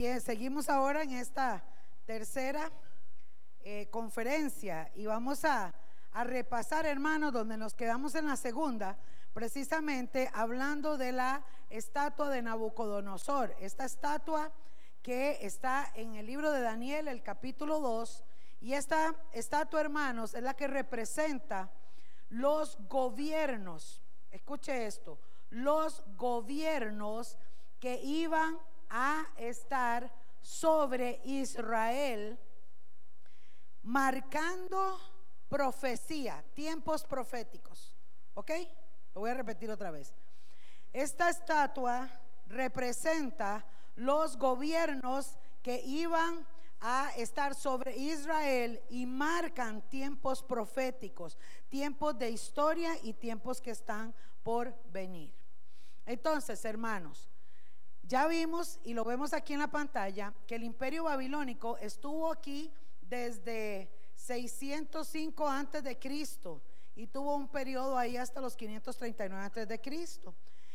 Bien, seguimos ahora en esta tercera eh, conferencia y vamos a, a repasar, hermanos, donde nos quedamos en la segunda, precisamente hablando de la estatua de Nabucodonosor. Esta estatua que está en el libro de Daniel, el capítulo 2, y esta estatua, hermanos, es la que representa los gobiernos. Escuche esto, los gobiernos que iban a estar sobre Israel, marcando profecía, tiempos proféticos. ¿Ok? Lo voy a repetir otra vez. Esta estatua representa los gobiernos que iban a estar sobre Israel y marcan tiempos proféticos, tiempos de historia y tiempos que están por venir. Entonces, hermanos, ya vimos y lo vemos aquí en la pantalla que el imperio babilónico estuvo aquí desde 605 antes de Cristo y tuvo un periodo ahí hasta los 539 antes de Cristo.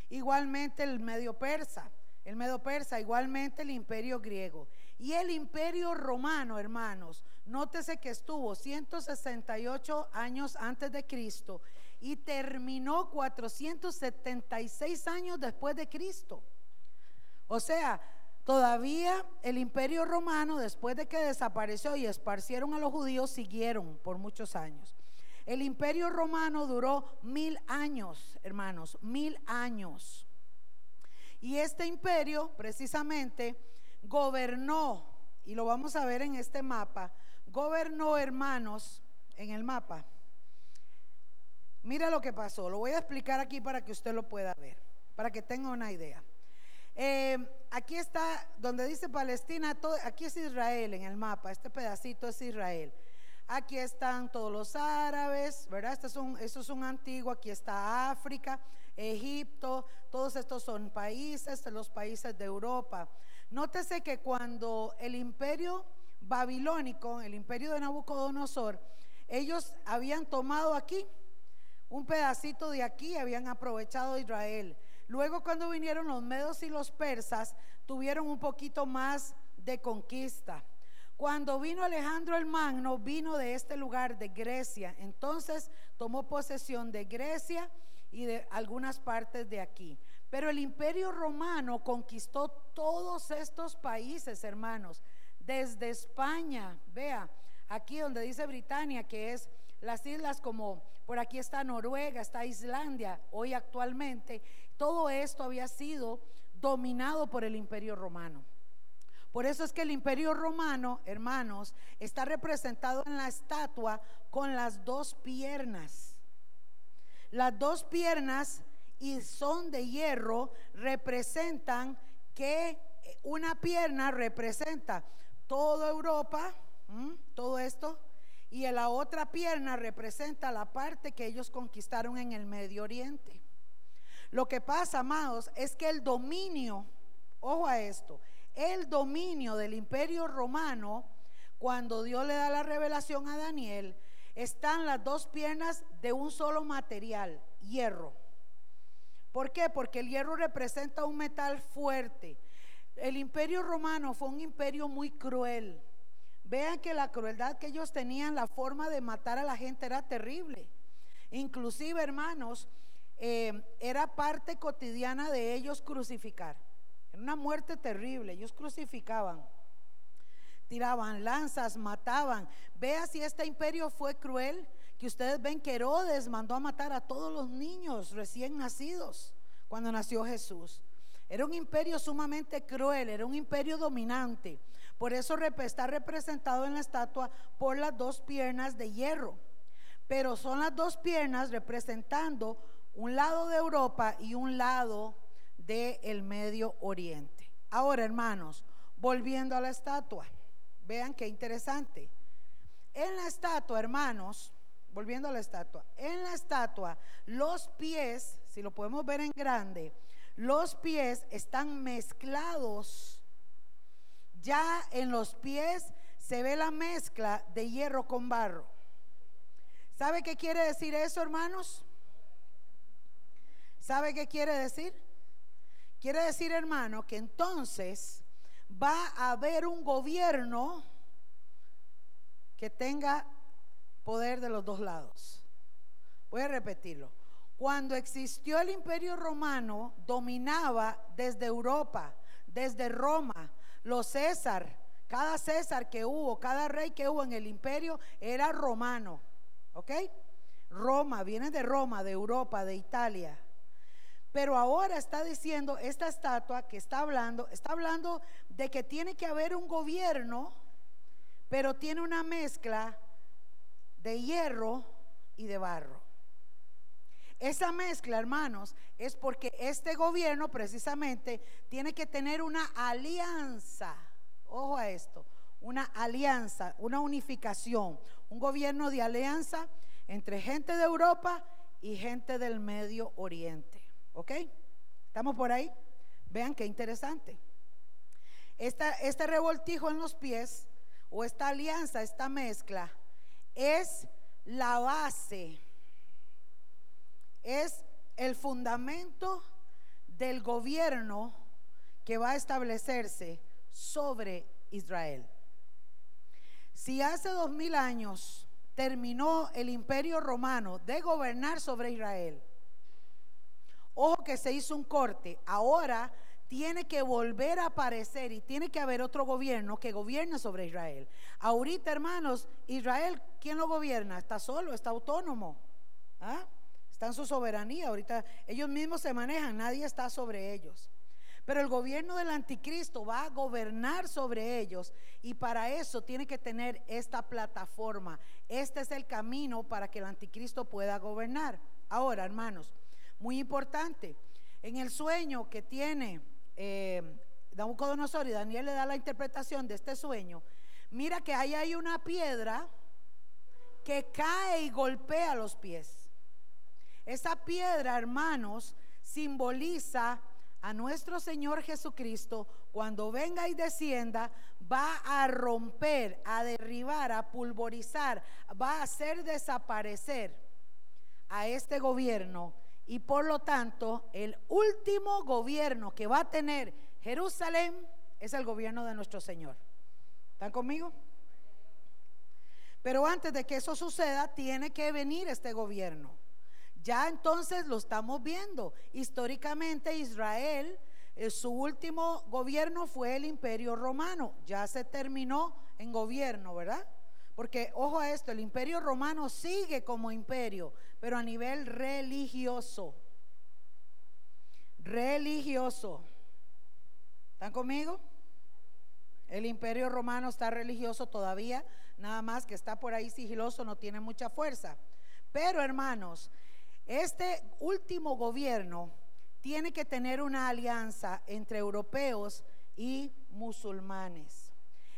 Igualmente el medio persa, el medio persa, igualmente el imperio griego. Y el imperio romano, hermanos, nótese que estuvo 168 años antes de Cristo y terminó 476 años después de Cristo. O sea, todavía el imperio romano, después de que desapareció y esparcieron a los judíos, siguieron por muchos años. El imperio romano duró mil años, hermanos, mil años. Y este imperio precisamente gobernó, y lo vamos a ver en este mapa, gobernó, hermanos, en el mapa. Mira lo que pasó, lo voy a explicar aquí para que usted lo pueda ver, para que tenga una idea. Eh, aquí está, donde dice Palestina, aquí es Israel en el mapa, este pedacito es Israel. Aquí están todos los árabes, ¿verdad? Este es un, es un antiguo, aquí está África, Egipto, todos estos son países, los países de Europa. Nótese que cuando el imperio babilónico, el imperio de Nabucodonosor, ellos habían tomado aquí, un pedacito de aquí, habían aprovechado Israel. Luego cuando vinieron los medos y los persas, tuvieron un poquito más de conquista. Cuando vino Alejandro el Magno, vino de este lugar, de Grecia. Entonces tomó posesión de Grecia y de algunas partes de aquí. Pero el imperio romano conquistó todos estos países, hermanos, desde España, vea, aquí donde dice Britania, que es las islas como, por aquí está Noruega, está Islandia, hoy actualmente, todo esto había sido dominado por el imperio romano. Por eso es que el imperio romano, hermanos, está representado en la estatua con las dos piernas. Las dos piernas y son de hierro representan que una pierna representa toda Europa, todo esto, y la otra pierna representa la parte que ellos conquistaron en el Medio Oriente. Lo que pasa, amados, es que el dominio, ojo a esto, el dominio del imperio romano, cuando Dios le da la revelación a Daniel, están las dos piernas de un solo material, hierro. ¿Por qué? Porque el hierro representa un metal fuerte. El imperio romano fue un imperio muy cruel. Vean que la crueldad que ellos tenían, la forma de matar a la gente era terrible. Inclusive, hermanos, eh, era parte cotidiana de ellos crucificar. Era una muerte terrible, ellos crucificaban, tiraban lanzas, mataban. Vea si este imperio fue cruel, que ustedes ven que Herodes mandó a matar a todos los niños recién nacidos cuando nació Jesús. Era un imperio sumamente cruel, era un imperio dominante. Por eso está representado en la estatua por las dos piernas de hierro. Pero son las dos piernas representando un lado de Europa y un lado del Medio Oriente. Ahora, hermanos, volviendo a la estatua, vean qué interesante. En la estatua, hermanos, volviendo a la estatua, en la estatua, los pies, si lo podemos ver en grande, los pies están mezclados. Ya en los pies se ve la mezcla de hierro con barro. ¿Sabe qué quiere decir eso, hermanos? ¿Sabe qué quiere decir? Quiere decir, hermano, que entonces va a haber un gobierno que tenga poder de los dos lados. Voy a repetirlo. Cuando existió el imperio romano, dominaba desde Europa, desde Roma, los César, cada César que hubo, cada rey que hubo en el imperio era romano. ¿Ok? Roma, viene de Roma, de Europa, de Italia. Pero ahora está diciendo esta estatua que está hablando, está hablando de que tiene que haber un gobierno, pero tiene una mezcla de hierro y de barro. Esa mezcla, hermanos, es porque este gobierno precisamente tiene que tener una alianza. Ojo a esto, una alianza, una unificación, un gobierno de alianza entre gente de Europa y gente del Medio Oriente. ¿Ok? ¿Estamos por ahí? Vean qué interesante. este revoltijo en los pies o esta alianza, esta mezcla, es la base, es el fundamento del gobierno que va a establecerse sobre Israel. Si hace dos mil años terminó el imperio romano de gobernar sobre Israel, ojo que se hizo un corte, ahora tiene que volver a aparecer y tiene que haber otro gobierno que gobierne sobre Israel. Ahorita, hermanos, Israel, ¿quién lo gobierna? Está solo, está autónomo. ¿Ah? Está en su soberanía. Ahorita ellos mismos se manejan, nadie está sobre ellos. Pero el gobierno del anticristo va a gobernar sobre ellos y para eso tiene que tener esta plataforma. Este es el camino para que el anticristo pueda gobernar. Ahora, hermanos, muy importante, en el sueño que tiene eh, Nabucodonosor y Daniel le da la interpretación de este sueño, mira que ahí hay una piedra que cae y golpea los pies. Esa piedra, hermanos, simboliza a nuestro Señor Jesucristo cuando venga y descienda, va a romper, a derribar, a pulverizar, va a hacer desaparecer a este gobierno y por lo tanto el último gobierno que va a tener Jerusalén es el gobierno de nuestro Señor. ¿Están conmigo? Pero antes de que eso suceda, tiene que venir este gobierno. Ya entonces lo estamos viendo. Históricamente Israel, eh, su último gobierno fue el imperio romano. Ya se terminó en gobierno, ¿verdad? Porque, ojo a esto, el imperio romano sigue como imperio, pero a nivel religioso. Religioso. ¿Están conmigo? El imperio romano está religioso todavía, nada más que está por ahí sigiloso, no tiene mucha fuerza. Pero hermanos, este último gobierno tiene que tener una alianza entre europeos y musulmanes.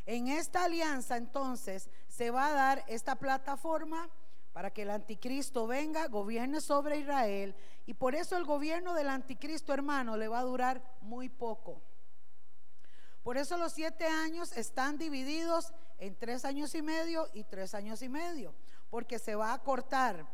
En esta alianza entonces se va a dar esta plataforma para que el anticristo venga, gobierne sobre Israel. Y por eso el gobierno del anticristo, hermano, le va a durar muy poco. Por eso los siete años están divididos en tres años y medio y tres años y medio, porque se va a cortar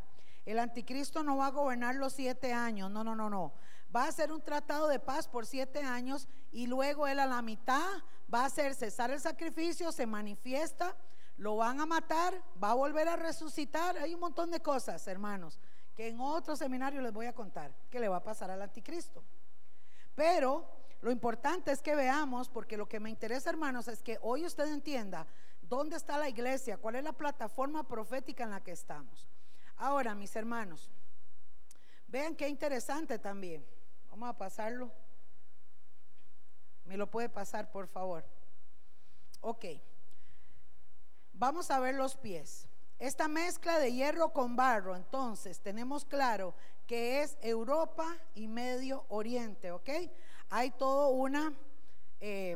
el anticristo no va a gobernar los siete años, no, no, no, no. Va a hacer un tratado de paz por siete años y luego él a la mitad va a hacer cesar el sacrificio, se manifiesta, lo van a matar, va a volver a resucitar. Hay un montón de cosas, hermanos, que en otro seminario les voy a contar que le va a pasar al anticristo. Pero lo importante es que veamos, porque lo que me interesa, hermanos, es que hoy usted entienda dónde está la iglesia, cuál es la plataforma profética en la que estamos. Ahora, mis hermanos, vean qué interesante también. Vamos a pasarlo. ¿Me lo puede pasar, por favor? Ok. Vamos a ver los pies. Esta mezcla de hierro con barro, entonces tenemos claro que es Europa y Medio Oriente, ¿ok? Hay todo una, eh,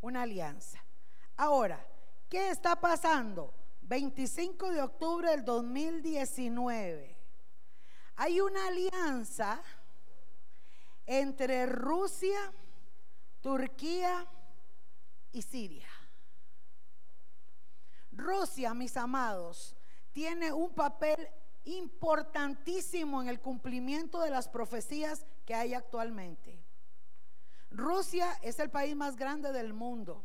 una alianza. Ahora, ¿qué está pasando? 25 de octubre del 2019, hay una alianza entre Rusia, Turquía y Siria. Rusia, mis amados, tiene un papel importantísimo en el cumplimiento de las profecías que hay actualmente. Rusia es el país más grande del mundo.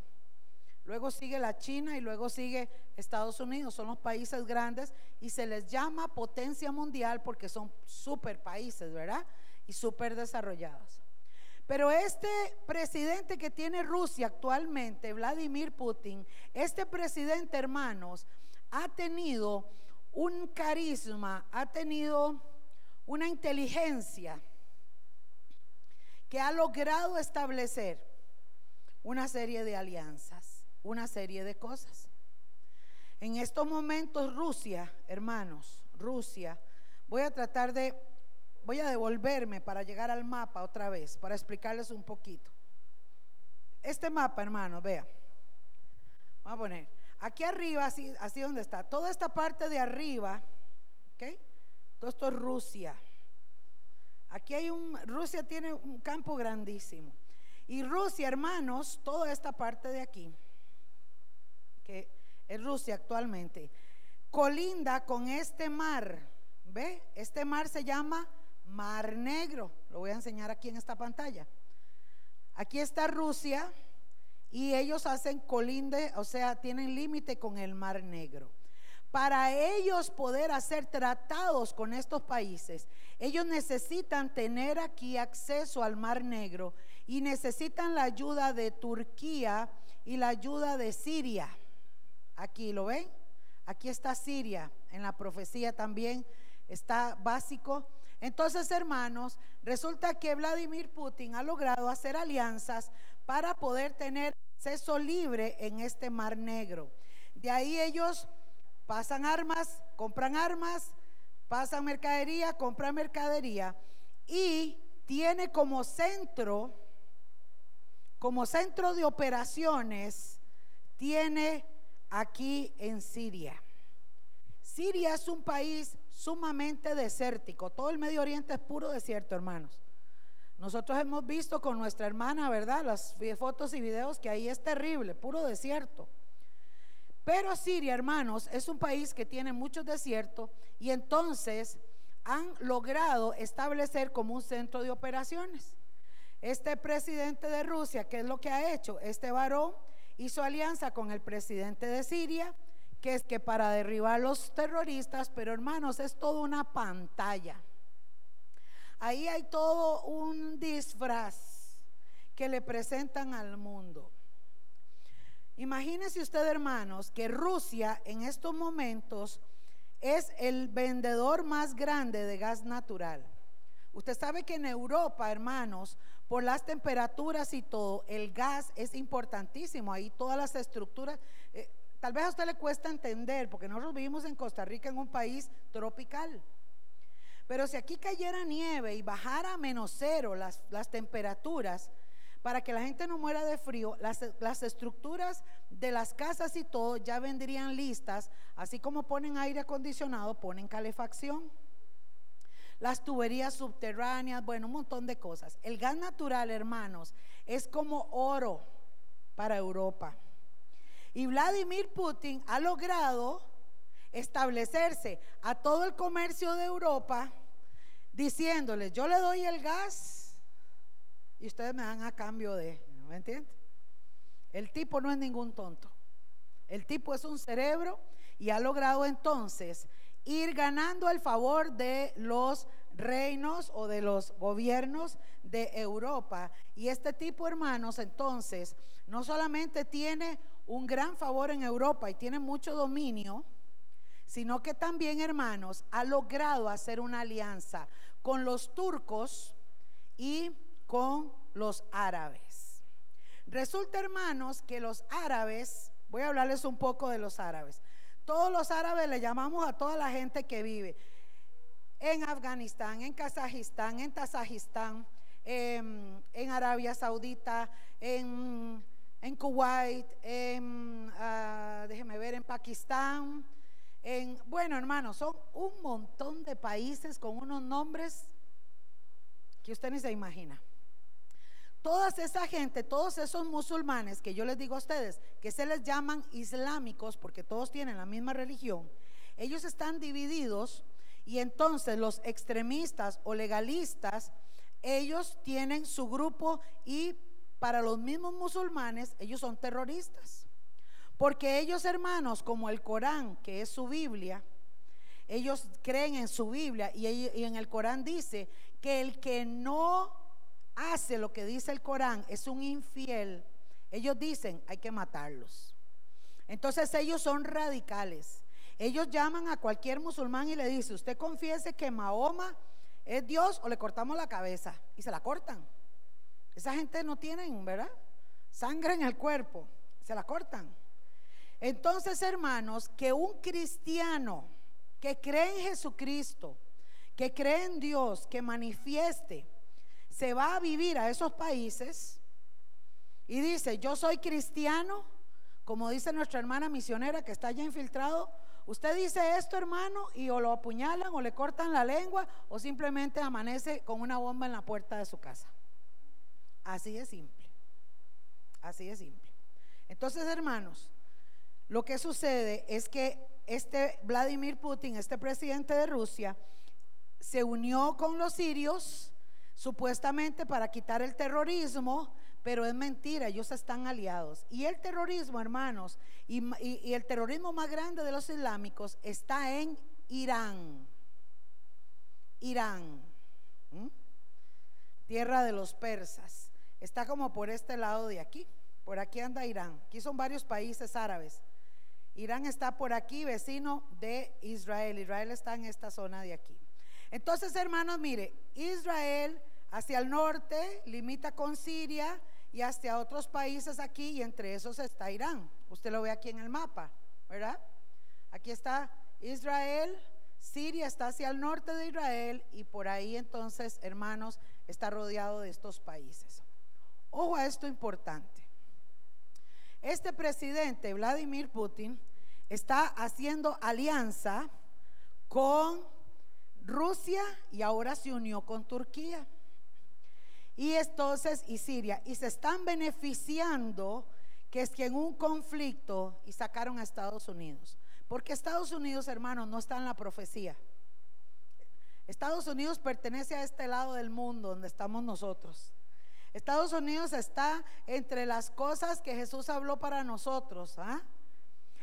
Luego sigue la China y luego sigue Estados Unidos. Son los países grandes y se les llama potencia mundial porque son super países, ¿verdad? Y súper desarrollados. Pero este presidente que tiene Rusia actualmente, Vladimir Putin, este presidente, hermanos, ha tenido un carisma, ha tenido una inteligencia que ha logrado establecer una serie de alianzas, una serie de cosas. En estos momentos Rusia, hermanos, Rusia, voy a tratar de, voy a devolverme para llegar al mapa otra vez, para explicarles un poquito. Este mapa, hermanos, vea. Vamos a poner, aquí arriba, así, así donde está, toda esta parte de arriba, ¿ok? Todo esto es Rusia. Aquí hay un, Rusia tiene un campo grandísimo. Y Rusia, hermanos, toda esta parte de aquí, que es Rusia actualmente, colinda con este mar. ¿Ve? Este mar se llama Mar Negro. Lo voy a enseñar aquí en esta pantalla. Aquí está Rusia y ellos hacen colinde, o sea, tienen límite con el Mar Negro. Para ellos poder hacer tratados con estos países, ellos necesitan tener aquí acceso al Mar Negro y necesitan la ayuda de Turquía y la ayuda de Siria. Aquí lo ven. Aquí está Siria, en la profecía también está básico. Entonces, hermanos, resulta que Vladimir Putin ha logrado hacer alianzas para poder tener acceso libre en este Mar Negro. De ahí ellos pasan armas, compran armas, pasan mercadería, compran mercadería y tiene como centro, como centro de operaciones, tiene aquí en Siria. Siria es un país sumamente desértico. Todo el Medio Oriente es puro desierto, hermanos. Nosotros hemos visto con nuestra hermana, ¿verdad? Las fotos y videos que ahí es terrible, puro desierto. Pero Siria, hermanos, es un país que tiene muchos desiertos y entonces han logrado establecer como un centro de operaciones. Este presidente de Rusia, ¿qué es lo que ha hecho? Este varón hizo alianza con el presidente de Siria, que es que para derribar los terroristas, pero hermanos, es toda una pantalla. Ahí hay todo un disfraz que le presentan al mundo. Imagínese usted, hermanos, que Rusia en estos momentos es el vendedor más grande de gas natural. Usted sabe que en Europa, hermanos, por las temperaturas y todo, el gas es importantísimo. Ahí todas las estructuras, tal vez a usted le cuesta entender, porque nosotros vivimos en Costa Rica, en un país tropical. Pero si aquí cayera nieve y bajara a menos cero las, las temperaturas, para que la gente no muera de frío, las, estructuras de las casas y todo ya vendrían listas, así como ponen aire acondicionado, ponen calefacción. Las tuberías subterráneas, bueno, un montón de cosas. El gas natural, hermanos, es como oro para Europa. Y Vladimir Putin ha logrado establecerse a todo el comercio de Europa diciéndole, yo le doy el gas y ustedes me dan a cambio de, ¿me entiende? El tipo no es ningún tonto. El tipo es un cerebro y ha logrado entonces ir ganando el favor de los reinos o de los gobiernos de Europa. Y este tipo, hermanos, entonces, no solamente tiene un gran favor en Europa y tiene mucho dominio, sino que también, hermanos, ha logrado hacer una alianza con los turcos y con los árabes. Resulta, hermanos, que los árabes, voy a hablarles un poco de los árabes. Todos los árabes le llamamos a toda la gente que vive en Afganistán, en Kazajistán, en Tazajistán, en, Arabia Saudita, en, en Kuwait, en, uh, déjeme ver, en Pakistán. En, bueno, hermanos, son un montón de países con unos nombres que usted ni se imagina. Todas esa gente, todos esos musulmanes que yo les digo a ustedes, que se les llaman islámicos porque todos tienen la misma religión, ellos están divididos y entonces los extremistas o legalistas, ellos tienen su grupo y para los mismos musulmanes, ellos son terroristas. Porque ellos, hermanos, como el Corán, que es su Biblia, ellos creen en su Biblia y, en el Corán dice que el que no hace lo que dice el Corán es un infiel. Ellos dicen, hay que matarlos. Entonces ellos son radicales. Ellos llaman a cualquier musulmán y le dicen, usted confiese que Mahoma es Dios o le cortamos la cabeza. Y se la cortan. Esa gente no tiene, ¿verdad? Sangre en el cuerpo. Se la cortan. Entonces, hermanos, que un cristiano que cree en Jesucristo, que cree en Dios, que manifieste, se va a vivir a esos países y dice, yo soy cristiano, como dice nuestra hermana misionera que está allá infiltrado, usted dice esto, hermano, y o lo apuñalan o le cortan la lengua o simplemente amanece con una bomba en la puerta de su casa. Así de simple. Así de simple. Entonces, hermanos, lo que sucede es que este Vladimir Putin, este presidente de Rusia, se unió con los sirios supuestamente para quitar el terrorismo, pero es mentira, ellos están aliados. Y el terrorismo, hermanos, y, el terrorismo más grande de los islámicos está en Irán. Irán, tierra de los persas. Está como por este lado de aquí. Por aquí anda Irán. Aquí son varios países árabes. Irán está por aquí, vecino de Israel. Israel está en esta zona de aquí. Entonces, hermanos, mire, Israel hacia el norte limita con Siria y hacia otros países aquí y entre esos está Irán. Usted lo ve aquí en el mapa, ¿verdad? Aquí está Israel, Siria está hacia el norte de Israel y por ahí entonces, hermanos, está rodeado de estos países. Ojo a esto importante. Este presidente, Vladimir Putin, está haciendo alianza con Rusia y ahora se unió con Turquía. Y entonces, y Siria, y se están beneficiando que es que en un conflicto y sacaron a Estados Unidos. Porque Estados Unidos, hermanos, no está en la profecía. Estados Unidos pertenece a este lado del mundo donde estamos nosotros. Estados Unidos está entre las cosas que Jesús habló para nosotros. ¿ah?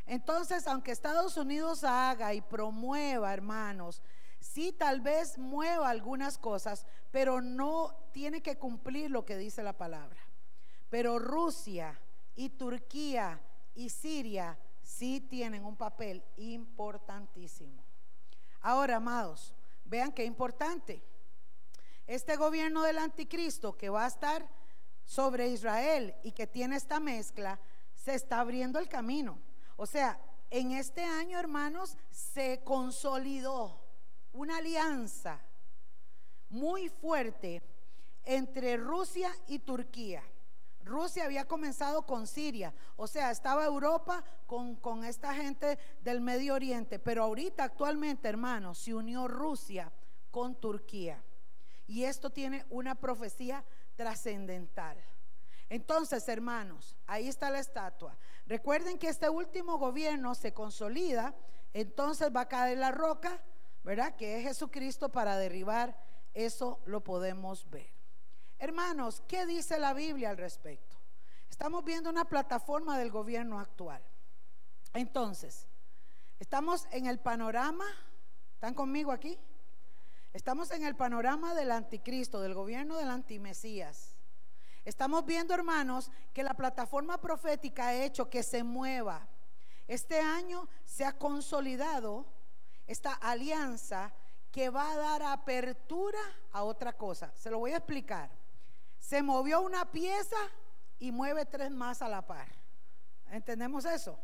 Entonces, aunque Estados Unidos haga y promueva, hermanos, sí tal vez mueva algunas cosas, pero no tiene que cumplir lo que dice la palabra. Pero Rusia y Turquía y Siria sí tienen un papel importantísimo. Ahora, amados, vean qué importante. Este gobierno del anticristo que va a estar sobre Israel y que tiene esta mezcla, se está abriendo el camino. O sea, en este año, hermanos, se consolidó una alianza muy fuerte entre Rusia y Turquía. Rusia había comenzado con Siria, o sea, estaba Europa con, con, esta gente del Medio Oriente, pero ahorita actualmente, hermanos, se unió Rusia con Turquía. Y esto tiene una profecía trascendental. Entonces, hermanos, ahí está la estatua. Recuerden que este último gobierno se consolida, entonces va a caer la roca, ¿verdad? Que es Jesucristo para derribar, eso lo podemos ver. Hermanos, ¿qué dice la Biblia al respecto? Estamos viendo una plataforma del gobierno actual. Entonces, estamos en el panorama, ¿están conmigo aquí? Estamos en el panorama del anticristo, del gobierno del antimesías. Estamos viendo, hermanos, que la plataforma profética ha hecho que se mueva. Este año se ha consolidado esta alianza que va a dar apertura a otra cosa. Se lo voy a explicar. Se movió una pieza y mueve tres más a la par. ¿Entendemos eso?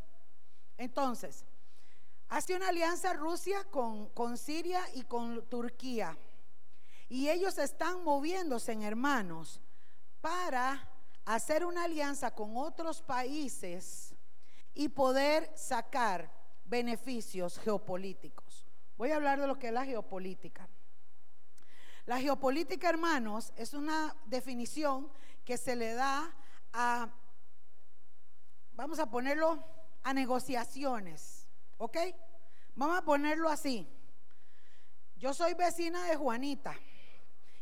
Entonces, hace una alianza Rusia con, con Siria y con Turquía. Y ellos están moviéndose en hermanos para hacer una alianza con otros países y poder sacar beneficios geopolíticos. Voy a hablar de lo que es la geopolítica. La geopolítica, hermanos, es una definición que se le da a, vamos a ponerlo, a negociaciones, ¿ok? Vamos a ponerlo así. Yo soy vecina de Juanita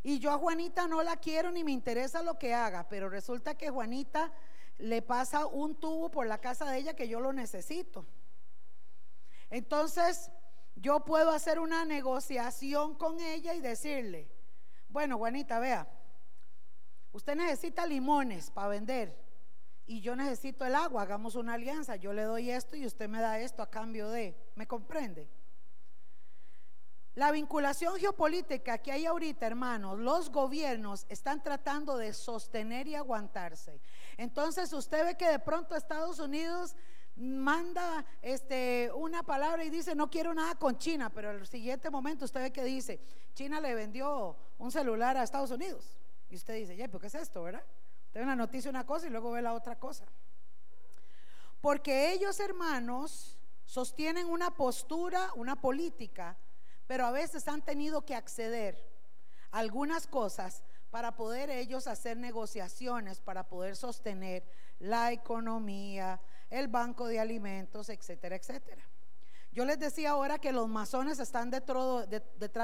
Y yo a Juanita no la quiero ni me interesa lo que haga, pero resulta que Juanita le pasa un tubo por la casa de ella que yo lo necesito. Entonces, yo puedo hacer una negociación con ella y decirle, bueno, Juanita, vea, usted necesita limones para vender y yo necesito el agua, hagamos una alianza, yo le doy esto y usted me da esto a cambio de, ¿me comprende? La vinculación geopolítica que hay ahorita, hermanos, los gobiernos están tratando de sostener y aguantarse. Entonces usted ve que de pronto Estados Unidos manda este, una palabra y dice, no quiero nada con China, pero el siguiente momento usted ve que dice, China le vendió un celular a Estados Unidos. Y usted dice, ya, ¿por qué es esto, verdad? Ve una noticia, una cosa y luego ve la otra cosa. Porque ellos, hermanos, sostienen una postura, una política pero a veces han tenido que acceder a algunas cosas para poder ellos hacer negociaciones, para poder sostener la economía, el banco de alimentos, etcétera, etcétera. Yo les decía ahora que los masones están detrás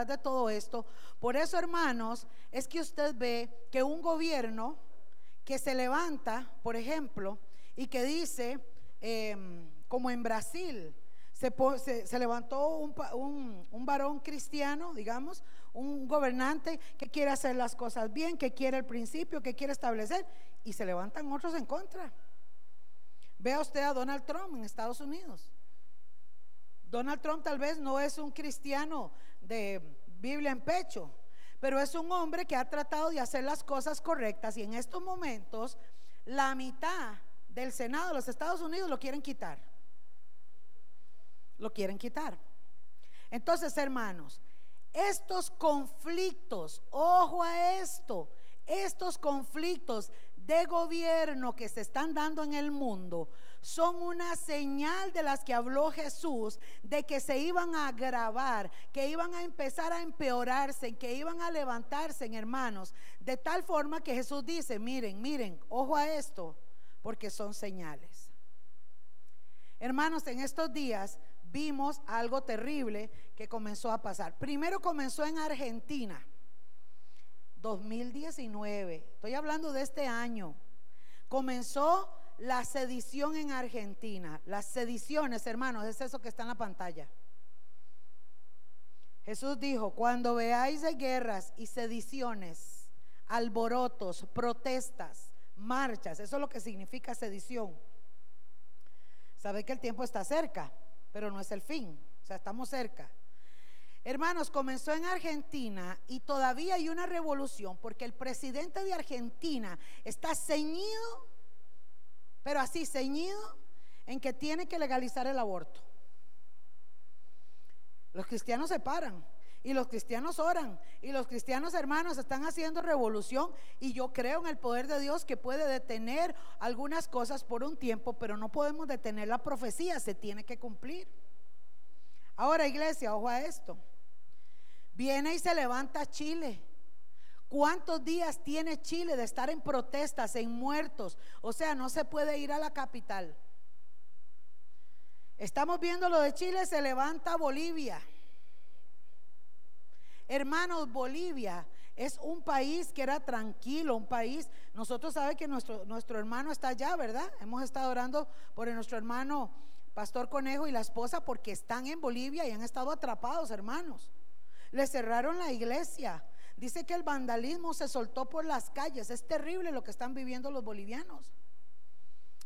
de todo esto. Por eso, hermanos, es que usted ve que un gobierno que se levanta, por ejemplo, y que dice, em, como en Brasil, se, levantó un, un, varón cristiano, digamos, un gobernante que quiere hacer las cosas bien, que quiere el principio, que quiere establecer, y se levantan otros en contra. Vea usted a Donald Trump en Estados Unidos. Donald Trump tal vez no es un cristiano de Biblia en pecho, pero es un hombre que ha tratado de hacer las cosas correctas y en estos momentos la mitad del Senado de los Estados Unidos lo quieren quitar lo quieren quitar. Entonces, hermanos, estos conflictos, ojo a esto, estos conflictos de gobierno que se están dando en el mundo son una señal de las que habló Jesús, de que se iban a agravar, que iban a empezar a empeorarse, que iban a levantarse, hermanos, de tal forma que Jesús dice, miren, miren, ojo a esto, porque son señales. Hermanos, en estos días vimos algo terrible que comenzó a pasar. Primero comenzó en Argentina, 2019, estoy hablando de este año. Comenzó la sedición en Argentina. Las sediciones, hermanos, es eso que está en la pantalla. Jesús dijo, cuando veáis de guerras y sediciones, alborotos, protestas, marchas, eso es lo que significa sedición. Sabe que el tiempo está cerca pero no es el fin. O sea, estamos cerca. Hermanos, comenzó en Argentina y todavía hay una revolución porque el presidente de Argentina está ceñido, pero así ceñido, en que tiene que legalizar el aborto. Los cristianos se paran y los cristianos oran y los cristianos hermanos están haciendo revolución y yo creo en el poder de Dios que puede detener algunas cosas por un tiempo, pero no podemos detener la profecía, se tiene que cumplir. Ahora iglesia, ojo a esto. Viene y se levanta Chile. ¿Cuántos días tiene Chile de estar en protestas, en muertos? O sea, no se puede ir a la capital. Estamos viendo lo de Chile, se levanta Bolivia. Hermanos, Bolivia es un país que era tranquilo, un país, nosotros sabemos que nuestro, nuestro hermano está allá, ¿verdad? Hemos estado orando por nuestro hermano Pastor Conejo y la esposa porque están en Bolivia y han estado atrapados, hermanos. Le cerraron la iglesia. Dice que el vandalismo se soltó por las calles. Es terrible lo que están viviendo los bolivianos.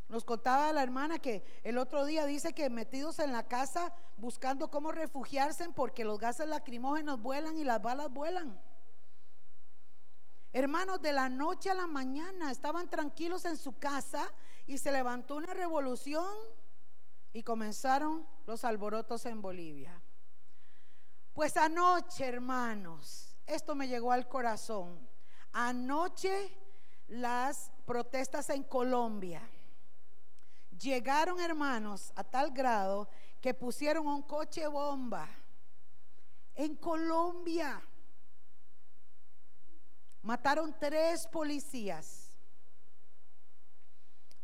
Nos contaba la hermana que el otro día dice que metidos en la casa buscando cómo refugiarse porque los gases lacrimógenos vuelan y las balas vuelan. Hermanos, de la noche a la mañana estaban tranquilos en su casa y se levantó una revolución y comenzaron los alborotos en Bolivia. Pues anoche, hermanos, esto me llegó al corazón. Anoche las protestas en Colombia Llegaron hermanos a tal grado que pusieron un coche bomba en Colombia. Mataron tres policías.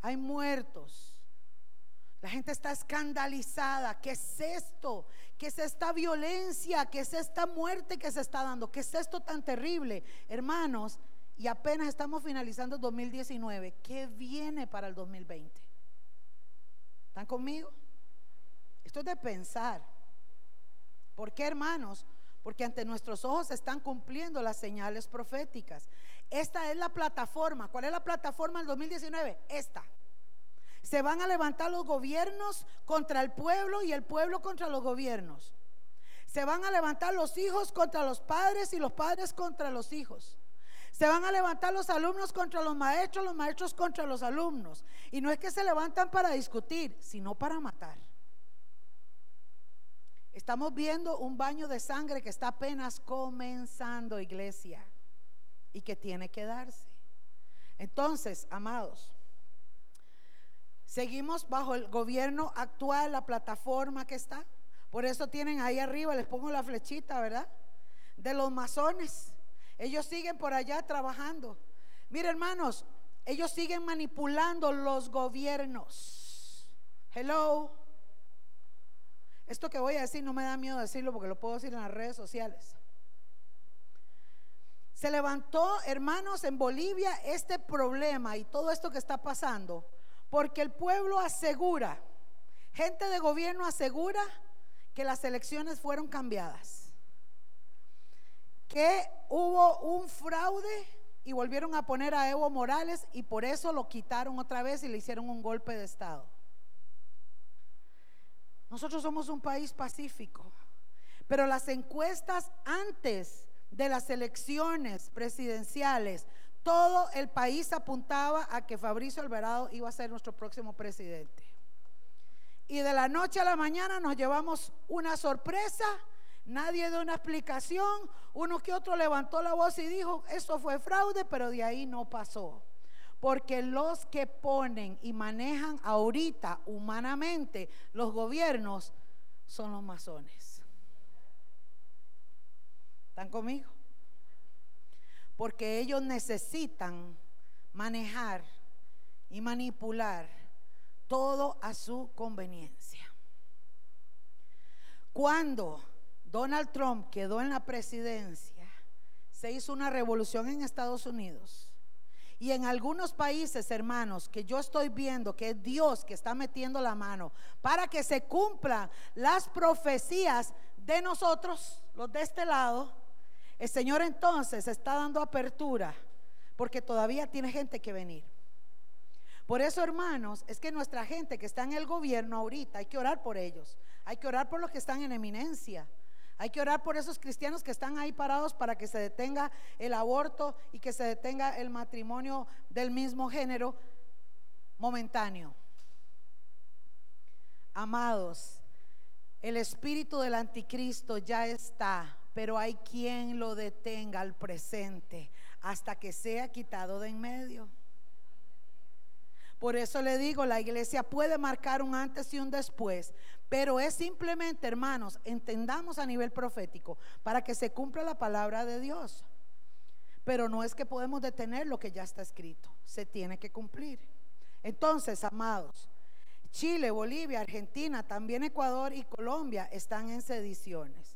Hay muertos. La gente está escandalizada. ¿Qué es esto? ¿Qué es esta violencia? ¿Qué es esta muerte que se está dando? ¿Qué es esto tan terrible? Hermanos, y apenas estamos finalizando el 2019. ¿Qué viene para el 2020? ¿Están conmigo? Esto es de pensar. ¿Por qué, hermanos? Porque ante nuestros ojos se están cumpliendo las señales proféticas. Esta es la plataforma. ¿Cuál es la plataforma del 2019? Esta. Se van a levantar los gobiernos contra el pueblo y el pueblo contra los gobiernos. Se van a levantar los hijos contra los padres y los padres contra los hijos. Se van a levantar los alumnos contra los maestros, los maestros contra los alumnos. Y no es que se levantan para discutir, sino para matar. Estamos viendo un baño de sangre que está apenas comenzando, iglesia, y que tiene que darse. Entonces, amados, seguimos bajo el gobierno actual, la plataforma que está. Por eso tienen ahí arriba, les pongo la flechita, ¿verdad? De los masones. Ellos siguen por allá trabajando. Mire, hermanos, ellos siguen manipulando los gobiernos. Hello. Esto que voy a decir no me da miedo decirlo porque lo puedo decir en las redes sociales. Se levantó, hermanos, en Bolivia este problema y todo esto que está pasando porque el pueblo asegura, gente de gobierno asegura que las elecciones fueron cambiadas, que hubo un fraude y volvieron a poner a Evo Morales y por eso lo quitaron otra vez y le hicieron un golpe de Estado. Nosotros somos un país pacífico, pero las encuestas antes de las elecciones presidenciales, todo el país apuntaba a que Fabricio Alvarado iba a ser nuestro próximo presidente. Y de la noche a la mañana nos llevamos una sorpresa, nadie dio una explicación, uno que otro levantó la voz y dijo, eso fue fraude, pero de ahí no pasó. Porque los que ponen y manejan ahorita humanamente los gobiernos son los masones. ¿Están conmigo? Porque ellos necesitan manejar y manipular todo a su conveniencia. Cuando Donald Trump quedó en la presidencia, se hizo una revolución en Estados Unidos y en algunos países, hermanos, que yo estoy viendo que es Dios que está metiendo la mano para que se cumplan las profecías de nosotros, los de este lado, el Señor entonces está dando apertura porque todavía tiene gente que venir. Por eso, hermanos, es que nuestra gente que está en el gobierno ahorita, hay que orar por ellos. Hay que orar por los que están en eminencia. Hay que orar por esos cristianos que están ahí parados para que se detenga el aborto y que se detenga el matrimonio del mismo género momentáneo. Amados, el espíritu del anticristo ya está, pero hay quien lo detenga al presente hasta que sea quitado de en medio. Por eso le digo, la iglesia puede marcar un antes y un después, pero es simplemente, hermanos, entendamos a nivel profético para que se cumpla la palabra de Dios. Pero no es que podemos detener lo que ya está escrito, se tiene que cumplir. Entonces, amados, Chile, Bolivia, Argentina, también Ecuador y Colombia están en sediciones.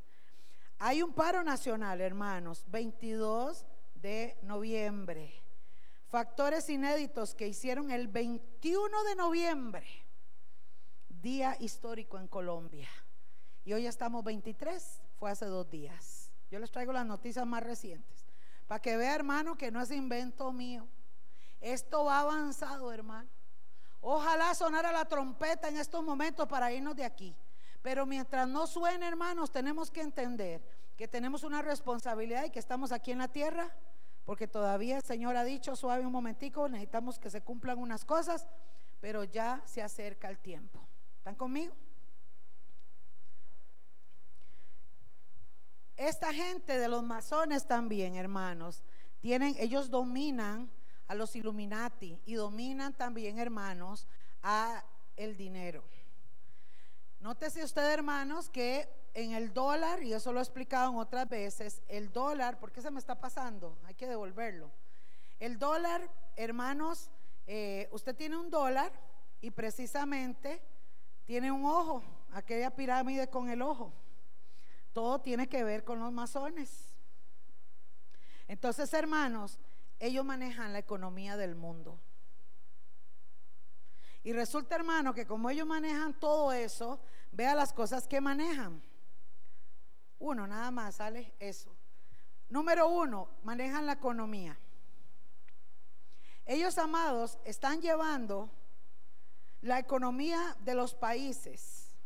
Hay un paro nacional, hermanos, 22 de noviembre. Factores inéditos que hicieron el 21 de noviembre día histórico en Colombia. Y hoy estamos 23, fue hace dos días. Yo les traigo las noticias más recientes. Para que vea, hermano, que no es invento mío. Esto va avanzado, hermano. Ojalá sonara la trompeta en estos momentos para irnos de aquí. Pero mientras no suene, hermanos, tenemos que entender que tenemos una responsabilidad y que estamos aquí en la tierra, porque todavía el Señor ha dicho, suave un momentico, necesitamos que se cumplan unas cosas, pero ya se acerca el tiempo. ¿Están conmigo? Esta gente de los masones también, hermanos, tienen, ellos dominan a los Illuminati y dominan también, hermanos, a el dinero. Nótese usted, hermanos, que en el dólar, y eso lo he explicado en otras veces, el dólar, ¿por qué se me está pasando? Hay que devolverlo. El dólar, hermanos, eh, usted tiene un dólar y precisamente tiene un ojo, aquella pirámide con el ojo. Todo tiene que ver con los masones. Entonces, hermanos, ellos manejan la economía del mundo. Y resulta, hermano, que como ellos manejan todo eso, vea las cosas que manejan. Uno, nada más, sale eso. Número uno, manejan la economía. Ellos, amados, están llevando la economía de los países.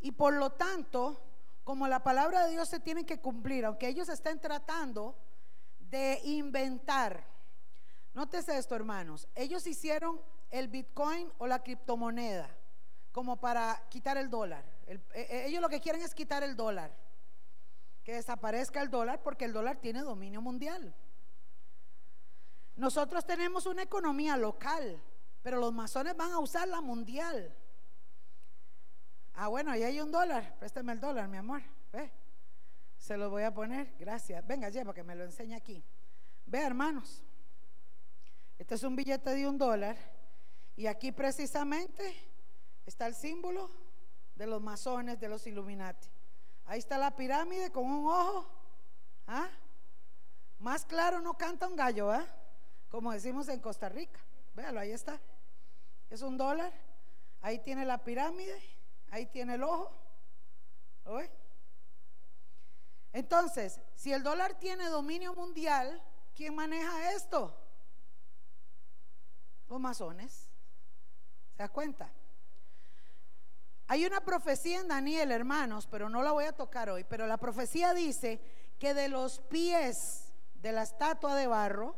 Y por lo tanto, como la palabra de Dios se tiene que cumplir, aunque ellos estén tratando de inventar. Nótese esto, hermanos. Ellos hicieron el Bitcoin o la criptomoneda como para quitar el dólar. E, e, ellos lo que quieren es quitar el dólar. Que desaparezca el dólar porque el dólar tiene dominio mundial. Nosotros tenemos una economía local, pero los masones van a usar la mundial. Ah, bueno, ahí hay un dólar. Préstame el dólar, mi amor. Ve. Se lo voy a poner. Gracias. Venga, lleva que me lo enseñe aquí. Ve, hermanos. Este es un billete de un dólar. Y aquí precisamente está el símbolo de los masones, de los Illuminati. Ahí está la pirámide con un ojo. ¿Ah? Más claro no canta un gallo, ¿ah? como decimos en Costa Rica. Véalo, ahí está. Es un dólar. Ahí tiene la pirámide. Ahí tiene el ojo. Entonces, si el dólar tiene dominio mundial, ¿quién maneja esto? Los masones. ¿Se da cuenta? Hay una profecía en Daniel, hermanos, pero no la voy a tocar hoy, pero la profecía dice que de los pies de la estatua de barro,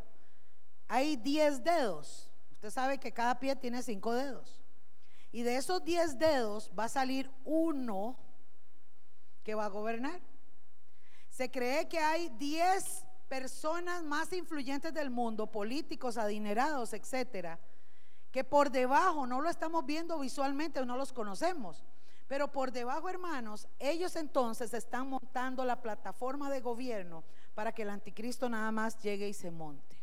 hay 10 dedos. Usted sabe que cada pie tiene 5 dedos. Y de esos 10 dedos va a salir uno que va a gobernar. Se cree que hay 10 personas más influyentes del mundo, políticos, adinerados, etcétera, que por debajo no lo estamos viendo visualmente o no los conocemos. Pero por debajo, hermanos, ellos entonces están montando la plataforma de gobierno para que el anticristo nada más llegue y se monte.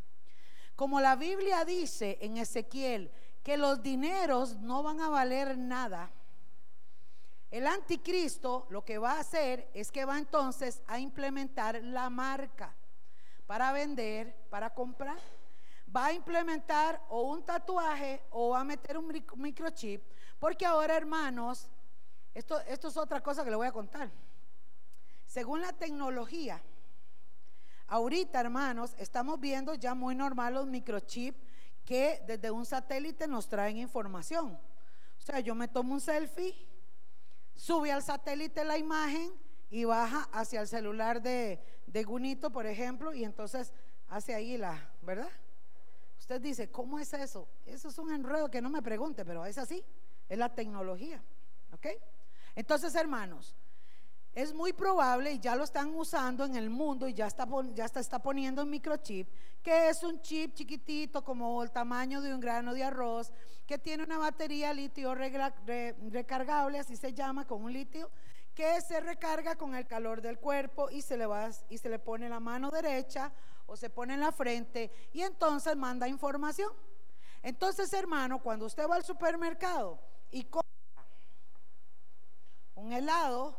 Como la Biblia dice en Ezequiel que los dineros no van a valer nada, el anticristo lo que va a hacer es que va entonces a implementar la marca para vender, para comprar. Va a implementar o un tatuaje o va a meter un microchip, porque ahora hermanos, esto, es otra cosa que le voy a contar. Según la tecnología, Ahorita, hermanos, estamos viendo ya muy normal los microchips que desde un satélite nos traen información. O sea, yo me tomo un selfie, sube al satélite la imagen y baja hacia el celular de, de Gunito, por ejemplo, y entonces hace ahí la, ¿verdad? Usted dice, ¿cómo es eso? Eso es un enredo que no me pregunte, pero es así, es la tecnología, ¿ok? Entonces, hermanos, es muy probable, y ya lo están usando en el mundo, y ya está, ya está, está poniendo un microchip, que es un chip chiquitito como el tamaño de un grano de arroz, que tiene una batería litio recargable, así se llama, con un litio, que se recarga con el calor del cuerpo y se le va y se le pone la mano derecha o se pone en la frente y entonces manda información. Entonces, hermano, cuando usted va al supermercado y compra un helado,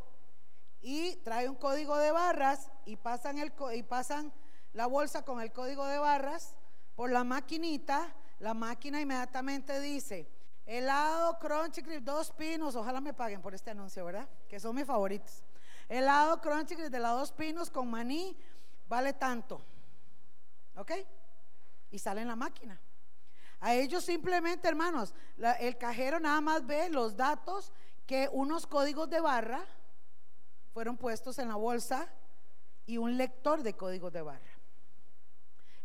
y trae un código de barras y pasan, el, y pasan la bolsa con el código de barras por la maquinita, la máquina inmediatamente dice, helado Crunchy Crisp, dos pinos, ojalá me paguen por este anuncio, ¿verdad? Que son mis favoritos. Helado Crunchy Crisp de la dos pinos con maní vale tanto. ¿Ok? Y sale en la máquina. A ellos simplemente, hermanos, el cajero nada más ve los datos que unos códigos de barra fueron puestos en la bolsa y un lector de códigos de barra.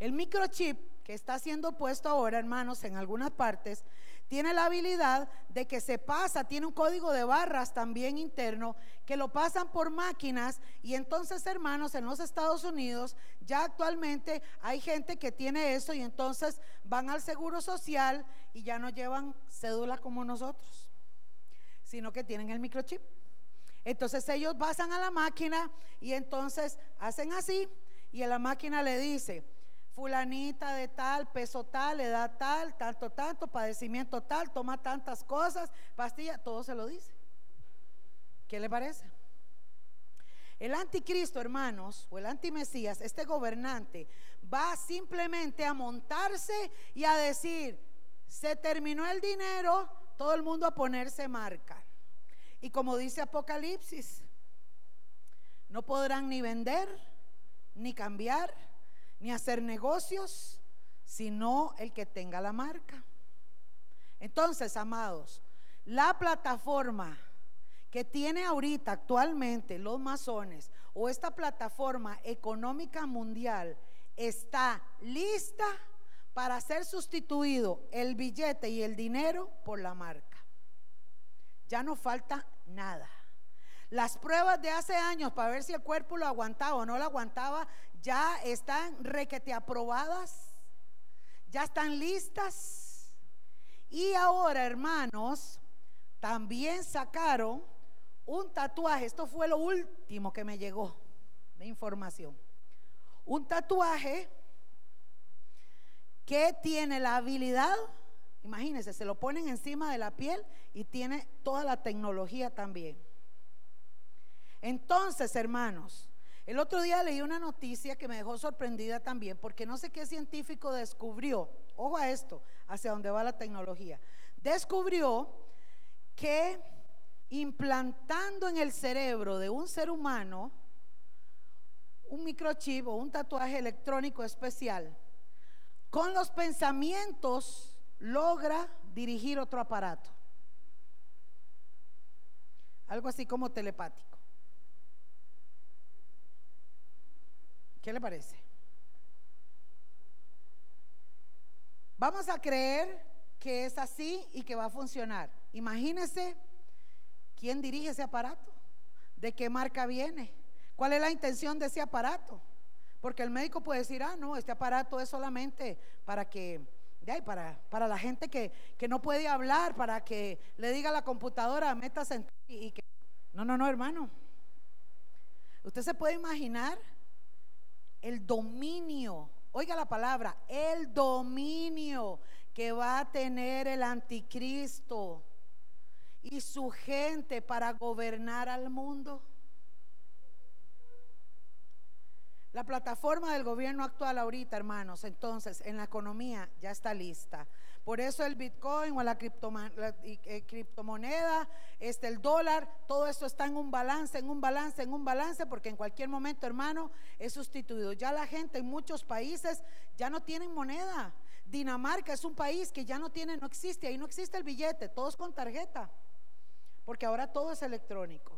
El microchip que está siendo puesto ahora, hermanos, en algunas partes, tiene la habilidad de que se pasa, tiene un código de barras también interno, que lo pasan por máquinas y entonces, hermanos, en los Estados Unidos ya actualmente hay gente que tiene eso y entonces van al Seguro Social y ya no llevan cédula como nosotros, sino que tienen el microchip. Entonces ellos pasan a la máquina y entonces hacen así y la máquina le dice, fulanita de tal, peso tal, edad tal, tanto, tanto, padecimiento tal, toma tantas cosas, pastilla, todo se lo dice. ¿Qué le parece? El anticristo, hermanos, o el antimesías, este gobernante, va simplemente a montarse y a decir, se terminó el dinero, todo el mundo a ponerse marca. Y como dice Apocalipsis, no podrán ni vender, ni cambiar, ni hacer negocios, sino el que tenga la marca. Entonces, amados, la plataforma que tiene ahorita actualmente los masones o esta plataforma económica mundial está lista para ser sustituido el billete y el dinero por la marca. Ya no falta nada. Las pruebas de hace años para ver si el cuerpo lo aguantaba o no lo aguantaba ya están requete aprobadas, ya están listas. Y ahora, hermanos, también sacaron un tatuaje. Esto fue lo último que me llegó de información. Un tatuaje que tiene la habilidad, imagínense, se lo ponen encima de la piel y tiene toda la tecnología también. Entonces, hermanos, el otro día leí una noticia que me dejó sorprendida también, porque no sé qué científico descubrió, ojo a esto, hacia dónde va la tecnología, descubrió que implantando en el cerebro de un ser humano un microchip o un tatuaje electrónico especial, con los pensamientos logra dirigir otro aparato. Algo así como telepático. ¿Qué le parece? Vamos a creer que es así y que va a funcionar. Imagínese quién dirige ese aparato, de qué marca viene, cuál es la intención de ese aparato. Porque el médico puede decir, ah, no, este aparato es solamente para que, ya, para, para la gente que, que, no puede hablar, para que le diga a la computadora, metas en y que... No, no, no, hermano. Usted se puede imaginar el dominio, oiga la palabra, el dominio que va a tener el anticristo y su gente para gobernar al mundo. La plataforma del gobierno actual ahorita, hermanos, entonces en la economía ya está lista. Por eso el Bitcoin o la, eh, criptomoneda, este, el dólar, todo esto está en un balance, en un balance, en un balance, porque en cualquier momento, hermano, es sustituido. Ya la gente en muchos países ya no tienen moneda. Dinamarca es un país que ya no tiene, no existe, ahí no existe el billete, todos con tarjeta, porque ahora todo es electrónico.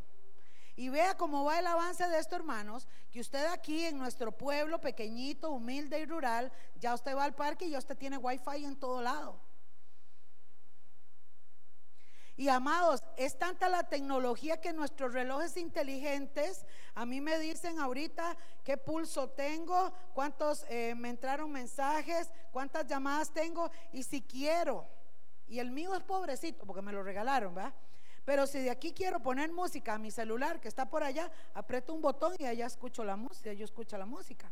Y vea cómo va el avance de esto, hermanos, que usted aquí en nuestro pueblo pequeñito, humilde y rural, ya usted va al parque y ya usted tiene wifi en todo lado. Y amados, es tanta la tecnología que nuestros relojes inteligentes, a mí me dicen ahorita qué pulso tengo, cuántos eh, me entraron mensajes, cuántas llamadas tengo y si quiero. Y el mío es pobrecito porque me lo regalaron, ¿va? Pero si de aquí quiero poner música a mi celular que está por allá, aprieto un botón y allá escucho la música, yo escucho la música.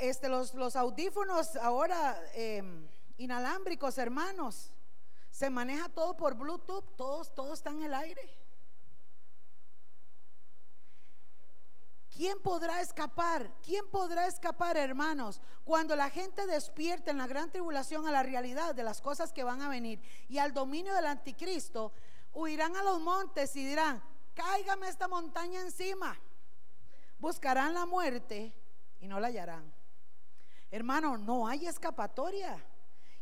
este, los, los, audífonos ahora em, inalámbricos, hermanos, se maneja todo por Bluetooth, todos, todos están en el aire. ¿Quién podrá escapar? ¿Quién podrá escapar, hermanos? Cuando la gente despierta en la gran tribulación a la realidad de las cosas que van a venir y al dominio del anticristo, huirán a los montes y dirán, cáigame esta montaña encima. Buscarán la muerte y no la hallarán. Hermano, no hay escapatoria.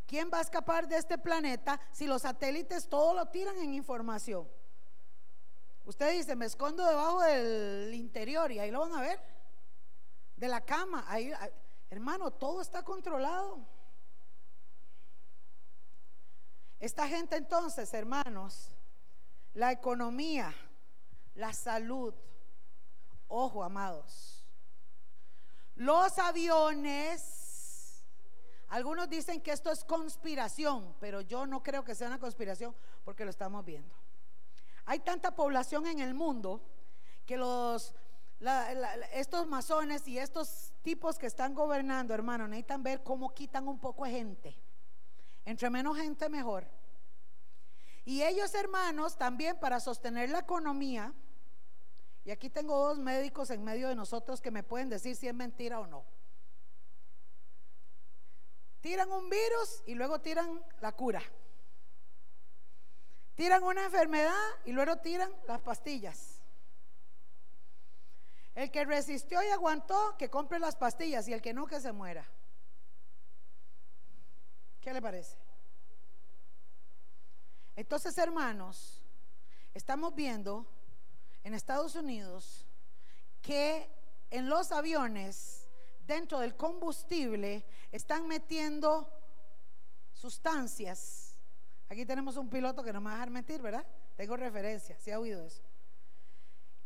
¿Quién va a escapar de este planeta si los satélites todo lo tiran en información? Usted dice, me escondo debajo del interior y ahí lo van a ver. De la cama, ahí, hermano, todo está controlado. Esta gente entonces, hermanos, la economía, la salud, ojo, amados, los aviones, algunos dicen que esto es conspiración, pero yo no creo que sea una conspiración porque lo estamos viendo. Hay tanta población en el mundo que los, estos masones y estos tipos que están gobernando, hermano, necesitan ver cómo quitan un poco de gente. Entre menos gente, mejor. Y ellos, hermanos, también para sostener la economía, y aquí tengo dos médicos en medio de nosotros que me pueden decir si es mentira o no. Tiran un virus y luego tiran la cura. Tiran una enfermedad y luego tiran las pastillas. El que resistió y aguantó, que compre las pastillas y el que no, que se muera. ¿Qué le parece? Entonces, hermanos, estamos viendo en Estados Unidos que en los aviones, dentro del combustible, están metiendo sustancias. Aquí tenemos un piloto que no me va a dejar mentir, ¿verdad? Tengo referencia, si ha oído eso.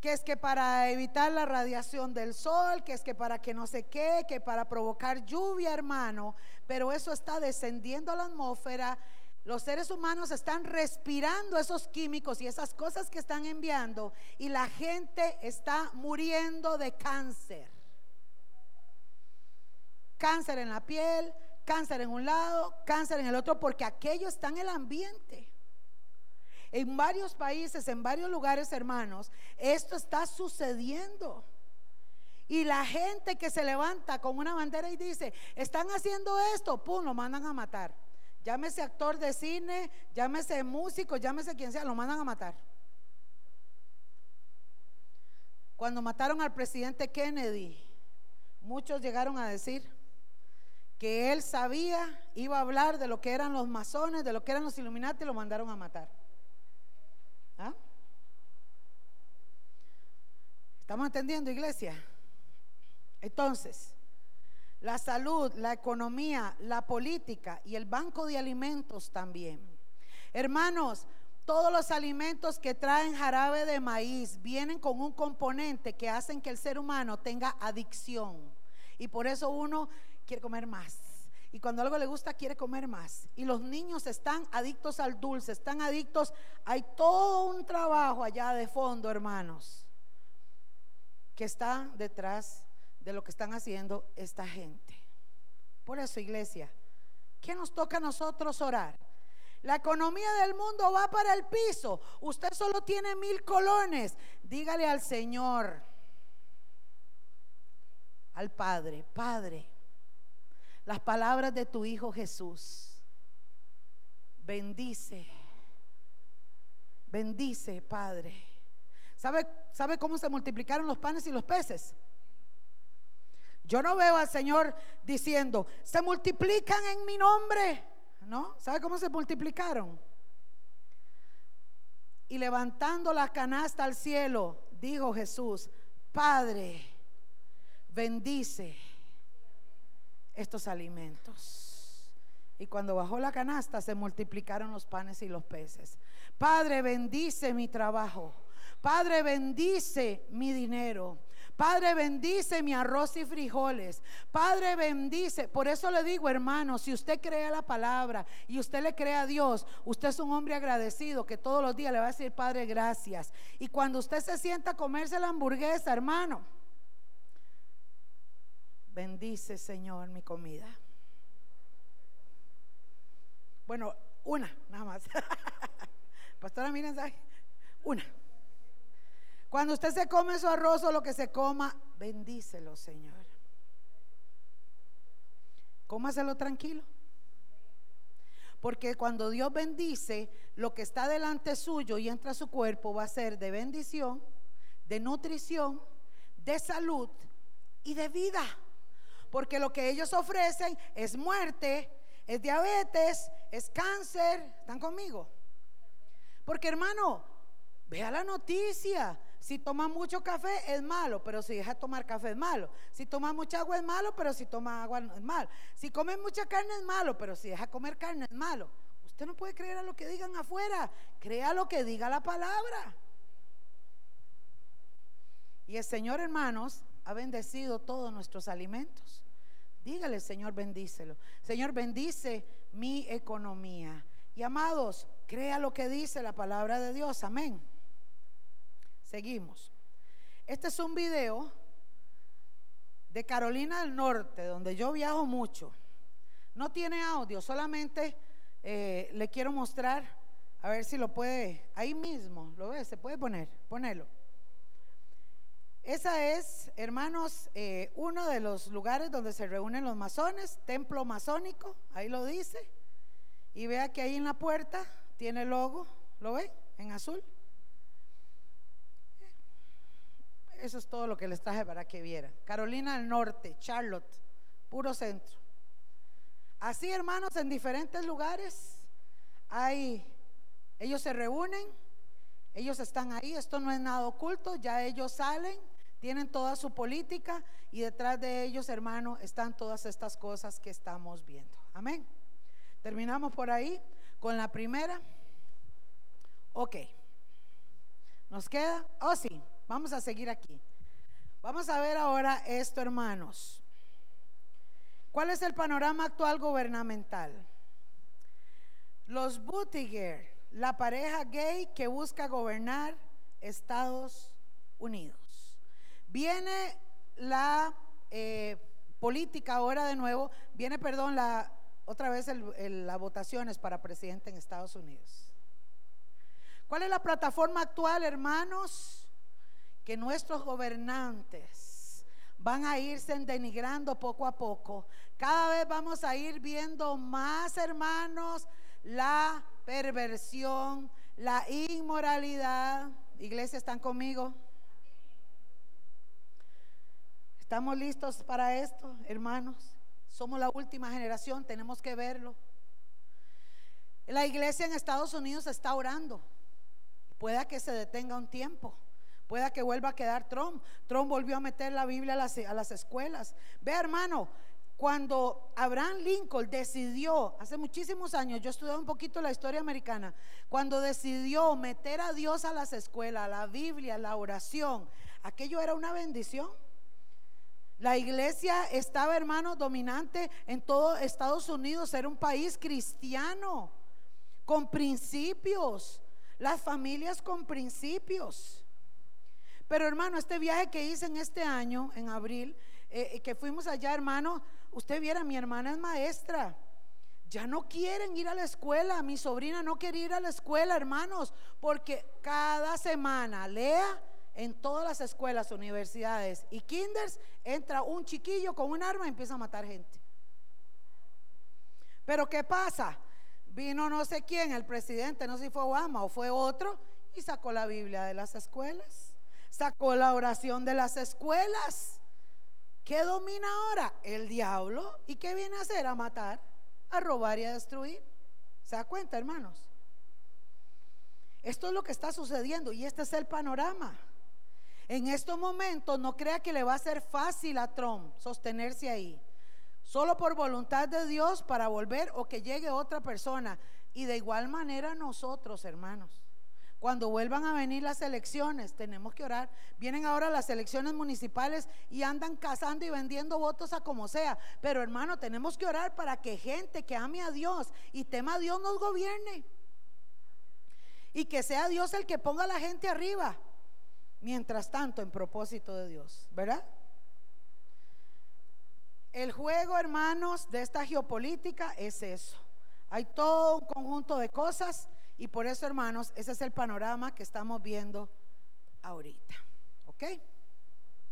Que es que para evitar la radiación del sol, que es que para que no sé qué, que para provocar lluvia, hermano, pero eso está descendiendo a la atmósfera los seres humanos están respirando esos químicos y esas cosas que están enviando y la gente está muriendo de cáncer. Cáncer en la piel, cáncer en un lado, cáncer en el otro, porque aquello está en el ambiente. En varios países, en varios lugares, hermanos, esto está sucediendo. Y la gente que se levanta con una bandera y dice, están haciendo esto, pum, lo mandan a matar. Llámese actor de cine, llámese músico, llámese quien sea, lo mandan a matar. Cuando mataron al presidente Kennedy, muchos llegaron a decir que él sabía, iba a hablar de lo que eran los masones, de lo que eran los Illuminati, y lo mandaron a matar. ¿Ah? ¿Estamos entendiendo, iglesia? Entonces, la salud, la economía, la política y el banco de alimentos también. Hermanos, todos los alimentos que traen jarabe de maíz vienen con un componente que hacen que el ser humano tenga adicción. Y por eso uno quiere comer más. Y cuando algo le gusta, quiere comer más. Y los niños están adictos al dulce, están adictos. Hay todo un trabajo allá de fondo, hermanos, que está detrás de lo que están haciendo esta gente. Por eso, iglesia, ¿qué nos toca a nosotros orar? La economía del mundo va para el piso. Usted solo tiene mil colones. Dígale al Señor, al Padre, Padre, las palabras de tu Hijo Jesús. Bendice, bendice, Padre. ¿Sabe, ¿Sabe cómo se multiplicaron los panes y los peces? Yo no veo al Señor diciendo, se multiplican en mi nombre. ¿No? ¿Sabe cómo se multiplicaron? Y levantando la canasta al cielo, dijo Jesús, Padre, bendice estos alimentos. Y cuando bajó la canasta se multiplicaron los panes y los peces. Padre, bendice mi trabajo. Padre, bendice mi dinero. Padre, bendice mi arroz y frijoles. Padre, bendice. Por eso le digo, hermano, si usted cree la palabra y usted le cree a Dios, usted es un hombre agradecido que todos los días le va a decir, Padre, gracias. Y cuando usted se sienta a comerse la hamburguesa, hermano, bendice, Señor, mi comida. Bueno, una, nada más. Pastora, miren, una. Cuando usted se come su arroz o lo que se coma, bendícelo, Señor. Cómaselo tranquilo. Porque cuando Dios bendice, lo que está delante suyo y entra a su cuerpo va a ser de bendición, de nutrición, de salud y de vida. Porque lo que ellos ofrecen es muerte, es diabetes, es cáncer. ¿Están conmigo? Porque hermano, vea la noticia. Si toma mucho café es malo, pero si deja tomar café es malo. Si toma mucha agua es malo, pero si toma agua es malo. Si come mucha carne es malo, pero si deja comer carne es malo. Usted no puede creer a lo que digan afuera, crea lo que diga la palabra. Y el Señor, hermanos, ha bendecido todos nuestros alimentos. Dígale, Señor, bendícelo. Señor, bendice mi economía. Y amados, crea lo que dice la palabra de Dios. Amén. Seguimos. Este es un video de Carolina del Norte, donde yo viajo mucho. No tiene audio, solamente eh, le quiero mostrar, a ver si lo puede, ahí mismo, ¿lo ve? ¿Se puede poner? Ponelo. Esa es, hermanos, eh, uno de los lugares donde se reúnen los masones, templo masónico, ahí lo dice. Y vea que ahí en la puerta tiene logo, ¿lo ve? En azul. Eso es todo lo que les traje para que vieran. Carolina del Norte, Charlotte, puro centro. Así, hermanos, en diferentes lugares hay, ellos se reúnen, ellos están ahí, esto no es nada oculto, ya ellos salen tienen toda su política y detrás de ellos, hermano, están todas estas cosas que estamos viendo. Amén. Terminamos por ahí con la primera. Ok. ¿Nos queda? Oh, sí. Vamos a seguir aquí. Vamos a ver ahora esto, hermanos. ¿Cuál es el panorama actual gubernamental? Los Buttigieg, la pareja gay que busca gobernar Estados Unidos. Viene la eh, política ahora de nuevo, viene, perdón, la, otra vez las votaciones para presidente en Estados Unidos. ¿Cuál es la plataforma actual, hermanos? Que nuestros gobernantes van a irse denigrando poco a poco. Cada vez vamos a ir viendo más, hermanos, la perversión, la inmoralidad. Iglesia, ¿están conmigo? ¿Estamos listos para esto, hermanos? Somos la última generación, tenemos que verlo. La iglesia en Estados Unidos está orando. Pueda que se detenga un tiempo. Pueda que vuelva a quedar Trump. Trump volvió a meter la Biblia a las, a las escuelas. Ve, hermano, cuando Abraham Lincoln decidió, hace muchísimos años, yo estudié un poquito la historia americana, cuando decidió meter a Dios a las escuelas, la Biblia, la oración, aquello era una bendición. La iglesia estaba, hermano, dominante en todo Estados Unidos. Era un país cristiano, con principios. Las familias con principios. Pero hermano, este viaje que hice en este año, en abril, eh, eh, que fuimos allá, hermano, usted viera, mi hermana es maestra. Ya no quieren ir a la escuela. Mi sobrina no quiere ir a la escuela, hermanos, porque cada semana lea en todas las escuelas, universidades y kinders entra un chiquillo con un arma y empieza a matar gente. Pero ¿qué pasa? Vino no sé quién, el presidente, no sé si fue Obama o fue otro, y sacó la Biblia de las escuelas, sacó la oración de las escuelas. ¿Qué domina ahora? El diablo. ¿Y qué viene a hacer? A matar, a robar y a destruir. ¿Se da cuenta, hermanos? Esto es lo que está sucediendo y este es el panorama. En estos momentos no crea que le va a ser fácil a Trump sostenerse ahí. Solo por voluntad de Dios para volver o que llegue otra persona. Y de igual manera nosotros, hermanos. Cuando vuelvan a venir las elecciones, tenemos que orar. Vienen ahora las elecciones municipales y andan cazando y vendiendo votos a como sea. Pero hermano, tenemos que orar para que gente que ame a Dios y tema a Dios nos gobierne. Y que sea Dios el que ponga a la gente arriba. Mientras tanto, en propósito de Dios, ¿verdad? El juego, hermanos, de esta geopolítica es eso. Hay todo un conjunto de cosas y por eso, hermanos, ese es el panorama que estamos viendo ahorita. ¿Ok?